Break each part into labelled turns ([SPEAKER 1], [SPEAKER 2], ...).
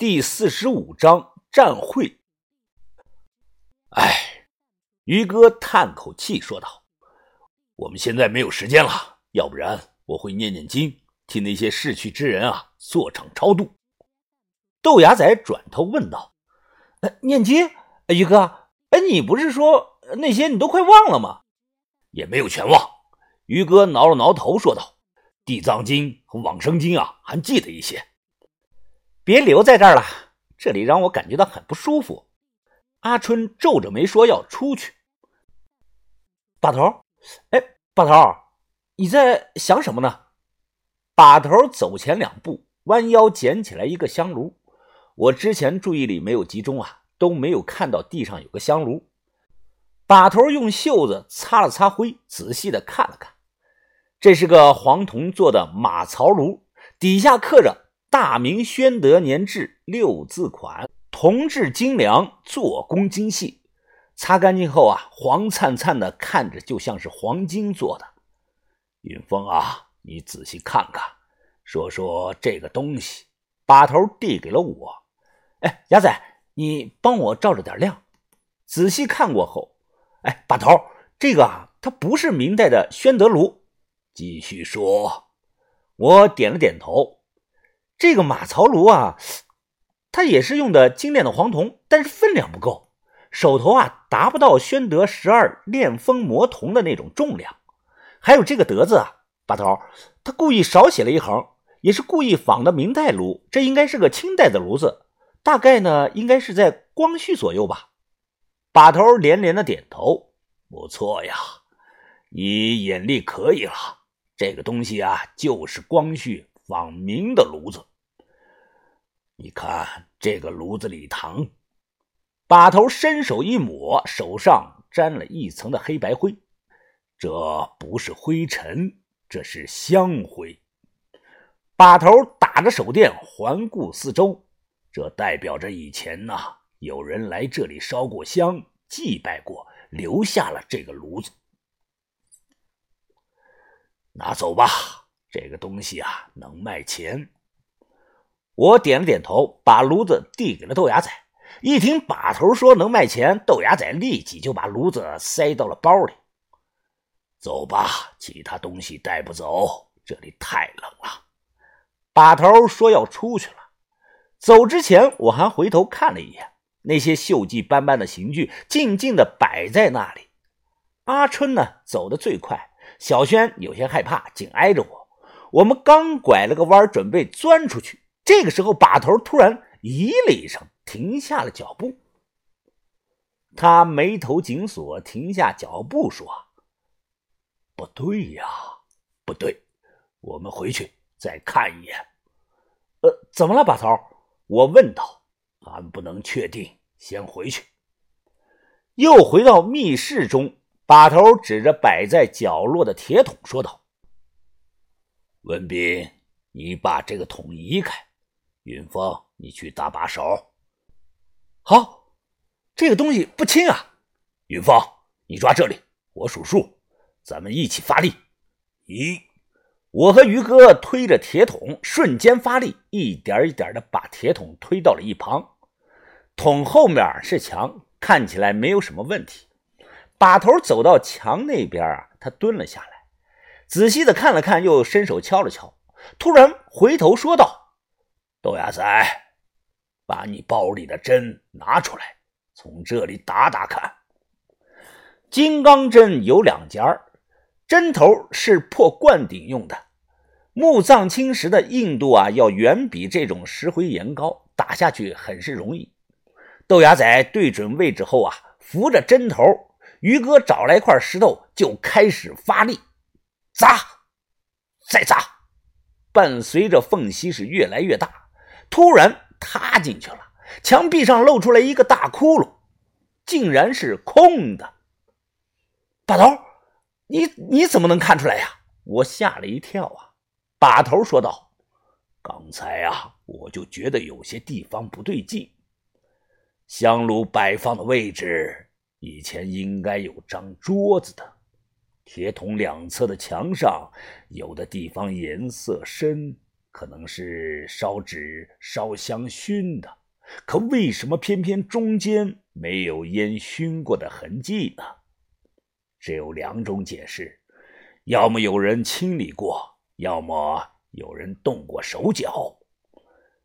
[SPEAKER 1] 第四十五章战会。哎，于哥叹口气说道：“我们现在没有时间了，要不然我会念念经，替那些逝去之人啊做场超度。”
[SPEAKER 2] 豆芽仔转头问道：“念经？于哥，哎，你不是说那些你都快忘了吗？”
[SPEAKER 1] 也没有全忘。于哥挠了挠头说道：“地藏经和往生经啊，还记得一些。”
[SPEAKER 2] 别留在这儿了，这里让我感觉到很不舒服。阿春皱着眉说：“要出去。”把头，哎，把头，你在想什么呢？把头走前两步，弯腰捡起来一个香炉。我之前注意力没有集中啊，都没有看到地上有个香炉。把头用袖子擦了擦灰，仔细的看了看，这是个黄铜做的马槽炉，底下刻着。大明宣德年制六字款，铜质精良，做工精细。擦干净后啊，黄灿灿的，看着就像是黄金做的。
[SPEAKER 1] 云峰啊，你仔细看看，说说这个东西。把头递给了我。
[SPEAKER 2] 哎，牙仔，你帮我照着点亮。仔细看过后，哎，把头，这个啊，它不是明代的宣德炉。
[SPEAKER 1] 继续说。
[SPEAKER 2] 我点了点头。这个马槽炉啊，它也是用的精炼的黄铜，但是分量不够，手头啊达不到宣德十二炼风磨铜的那种重量。还有这个德字啊，把头，他故意少写了一横，也是故意仿的明代炉，这应该是个清代的炉子，大概呢应该是在光绪左右吧。
[SPEAKER 1] 把头连连的点头，不错呀，你眼力可以了。这个东西啊，就是光绪仿明的炉子。你看这个炉子里糖，
[SPEAKER 2] 把头伸手一抹，手上沾了一层的黑白灰。
[SPEAKER 1] 这不是灰尘，这是香灰。
[SPEAKER 2] 把头打着手电环顾四周，
[SPEAKER 1] 这代表着以前呐，有人来这里烧过香，祭拜过，留下了这个炉子。拿走吧，这个东西啊，能卖钱。
[SPEAKER 2] 我点了点头，把炉子递给了豆芽仔。一听把头说能卖钱，豆芽仔立即就把炉子塞到了包里。
[SPEAKER 1] 走吧，其他东西带不走，这里太冷了。
[SPEAKER 2] 把头说要出去了。走之前，我还回头看了一眼那些锈迹斑斑的刑具，静静的摆在那里。阿春呢，走得最快。小轩有些害怕，紧挨着我。我们刚拐了个弯，准备钻出去。这个时候，把头突然咦了一声，停下了脚步。他眉头紧锁，停下脚步说：“
[SPEAKER 1] 不对呀，不对，我们回去再看一眼。”“
[SPEAKER 2] 呃，怎么了，把头？”我问道。
[SPEAKER 1] “还不能确定，先回去。”
[SPEAKER 2] 又回到密室中，把头指着摆在角落的铁桶说道：“
[SPEAKER 1] 文斌，你把这个桶移开。”云峰，你去搭把手。
[SPEAKER 2] 好，这个东西不轻啊。
[SPEAKER 1] 云峰，你抓这里，我数数，咱们一起发力。一，
[SPEAKER 2] 我和于哥推着铁桶，瞬间发力，一点一点的把铁桶推到了一旁。桶后面是墙，看起来没有什么问题。把头走到墙那边啊，他蹲了下来，仔细的看了看，又伸手敲了敲，突然回头说道。
[SPEAKER 1] 豆芽仔，把你包里的针拿出来，从这里打打看。
[SPEAKER 2] 金刚针有两节针头是破灌顶用的。木藏青石的硬度啊，要远比这种石灰岩高，打下去很是容易。豆芽仔对准位置后啊，扶着针头，于哥找来一块石头就开始发力，砸，再砸，伴随着缝隙是越来越大。突然塌进去了，墙壁上露出来一个大窟窿，竟然是空的。把头，你你怎么能看出来呀？我吓了一跳啊！把头说道：“
[SPEAKER 1] 刚才啊，我就觉得有些地方不对劲。香炉摆放的位置以前应该有张桌子的，铁桶两侧的墙上有的地方颜色深。”可能是烧纸烧香熏的，可为什么偏偏中间没有烟熏过的痕迹呢？只有两种解释：要么有人清理过，要么有人动过手脚。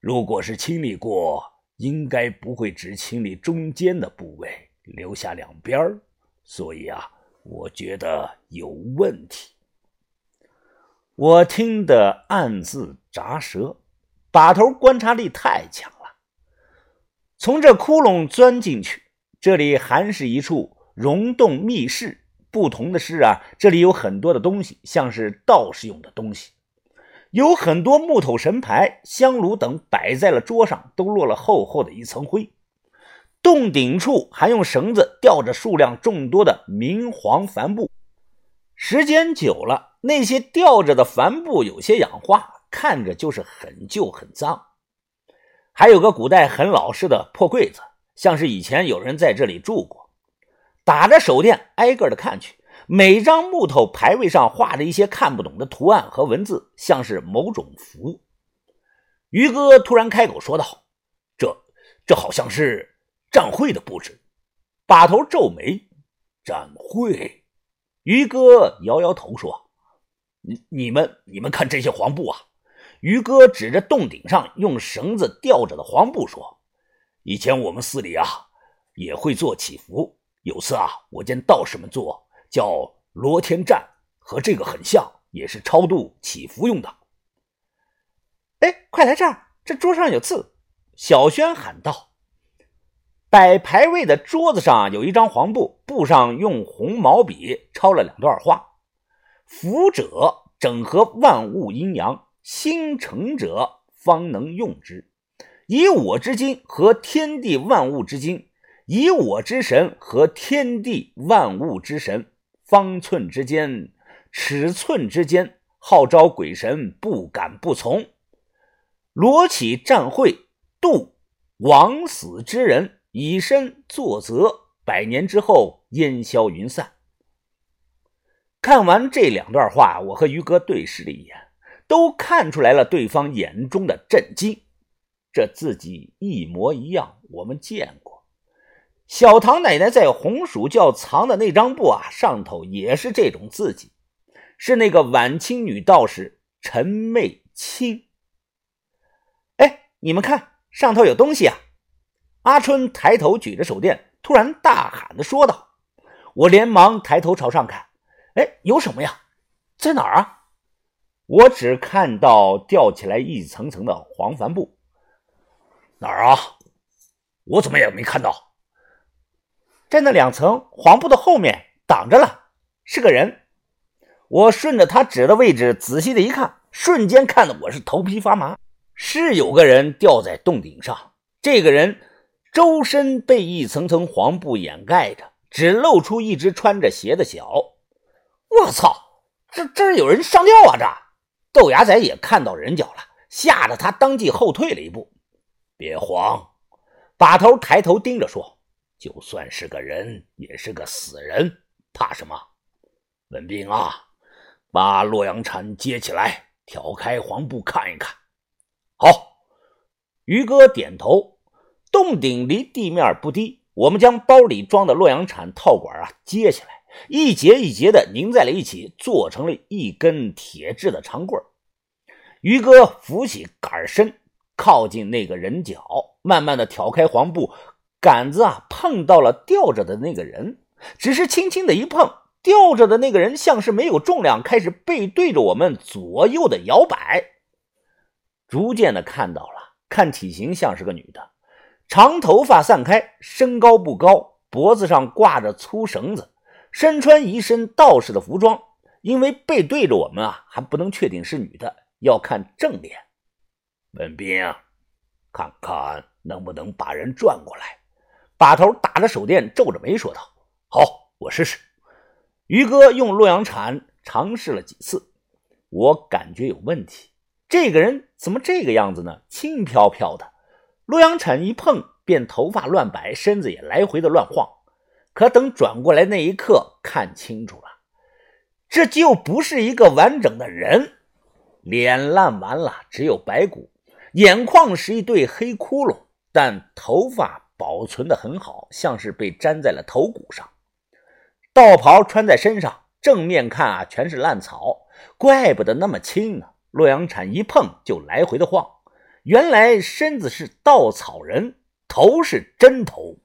[SPEAKER 1] 如果是清理过，应该不会只清理中间的部位，留下两边所以啊，我觉得有问题。
[SPEAKER 2] 我听得暗自咂舌，把头观察力太强了。从这窟窿钻进去，这里还是一处溶洞密室。不同的是啊，这里有很多的东西，像是道士用的东西，有很多木头神牌、香炉等摆在了桌上，都落了厚厚的一层灰。洞顶处还用绳子吊着数量众多的明黄帆布，时间久了。那些吊着的帆布有些氧化，看着就是很旧很脏。还有个古代很老式的破柜子，像是以前有人在这里住过。打着手电挨个的看去，每张木头牌位上画着一些看不懂的图案和文字，像是某种符。于哥突然开口说道：“
[SPEAKER 1] 这这好像是战会的布置。”
[SPEAKER 2] 把头皱眉：“
[SPEAKER 1] 战会？”于哥摇摇头说。你你们你们看这些黄布啊！
[SPEAKER 2] 于哥指着洞顶上用绳子吊着的黄布说：“
[SPEAKER 1] 以前我们寺里啊也会做祈福，有次啊我见道士们做叫罗天战，和这个很像，也是超度祈福用的。”
[SPEAKER 2] 哎，快来这儿！这桌上有字。小轩喊道：“摆牌位的桌子上有一张黄布，布上用红毛笔抄了两段话。”福者整合万物阴阳，心诚者方能用之。以我之精和天地万物之精，以我之神和天地万物之神，方寸之间，尺寸之间，号召鬼神不敢不从。罗起战会，度枉死之人，以身作则，百年之后烟消云散。看完这两段话，我和于哥对视了一眼，都看出来了对方眼中的震惊。这字迹一模一样，我们见过。小唐奶奶在红薯窖藏的那张布啊，上头也是这种字迹，是那个晚清女道士陈媚清。哎，你们看，上头有东西啊！阿春抬头举着手电，突然大喊的说道。我连忙抬头朝上看。哎，有什么呀？在哪儿啊？我只看到吊起来一层层的黄帆布。
[SPEAKER 1] 哪儿啊？我怎么也没看到。
[SPEAKER 2] 在那两层黄布的后面挡着了，是个人。我顺着他指的位置仔细的一看，瞬间看得我是头皮发麻。是有个人吊在洞顶上，这个人周身被一层层黄布掩盖着，只露出一只穿着鞋的脚。我操！这这有人上吊啊！这豆芽仔也看到人脚了，吓得他当即后退了一步。
[SPEAKER 1] 别慌，把头抬头盯着说：“就算是个人，也是个死人，怕什么？”文斌啊，把洛阳铲接起来，挑开黄布看一看。
[SPEAKER 2] 好，于哥点头。洞顶离地面不低，我们将包里装的洛阳铲套管啊接起来。一节一节的拧在了一起，做成了一根铁质的长棍于哥扶起杆身，靠近那个人脚，慢慢的挑开黄布，杆子啊碰到了吊着的那个人，只是轻轻的一碰，吊着的那个人像是没有重量，开始背对着我们左右的摇摆。逐渐的看到了，看体型像是个女的，长头发散开，身高不高，脖子上挂着粗绳子。身穿一身道士的服装，因为背对着我们啊，还不能确定是女的，要看正脸。
[SPEAKER 1] 文斌啊，看看能不能把人转过来。
[SPEAKER 2] 把头打着手电，皱着眉说道：“好，我试试。”于哥用洛阳铲尝试了几次，我感觉有问题。这个人怎么这个样子呢？轻飘飘的，洛阳铲一碰便头发乱摆，身子也来回的乱晃。可等转过来那一刻，看清楚了，这就不是一个完整的人。
[SPEAKER 1] 脸烂完了，只有白骨，眼眶是一对黑窟窿，但头发保存的很好，像是被粘在了头骨上。道袍穿在身上，正面看啊，全是烂草，怪不得那么轻呢。洛阳铲一碰就来回的晃，原来身子是稻草人，头是针头。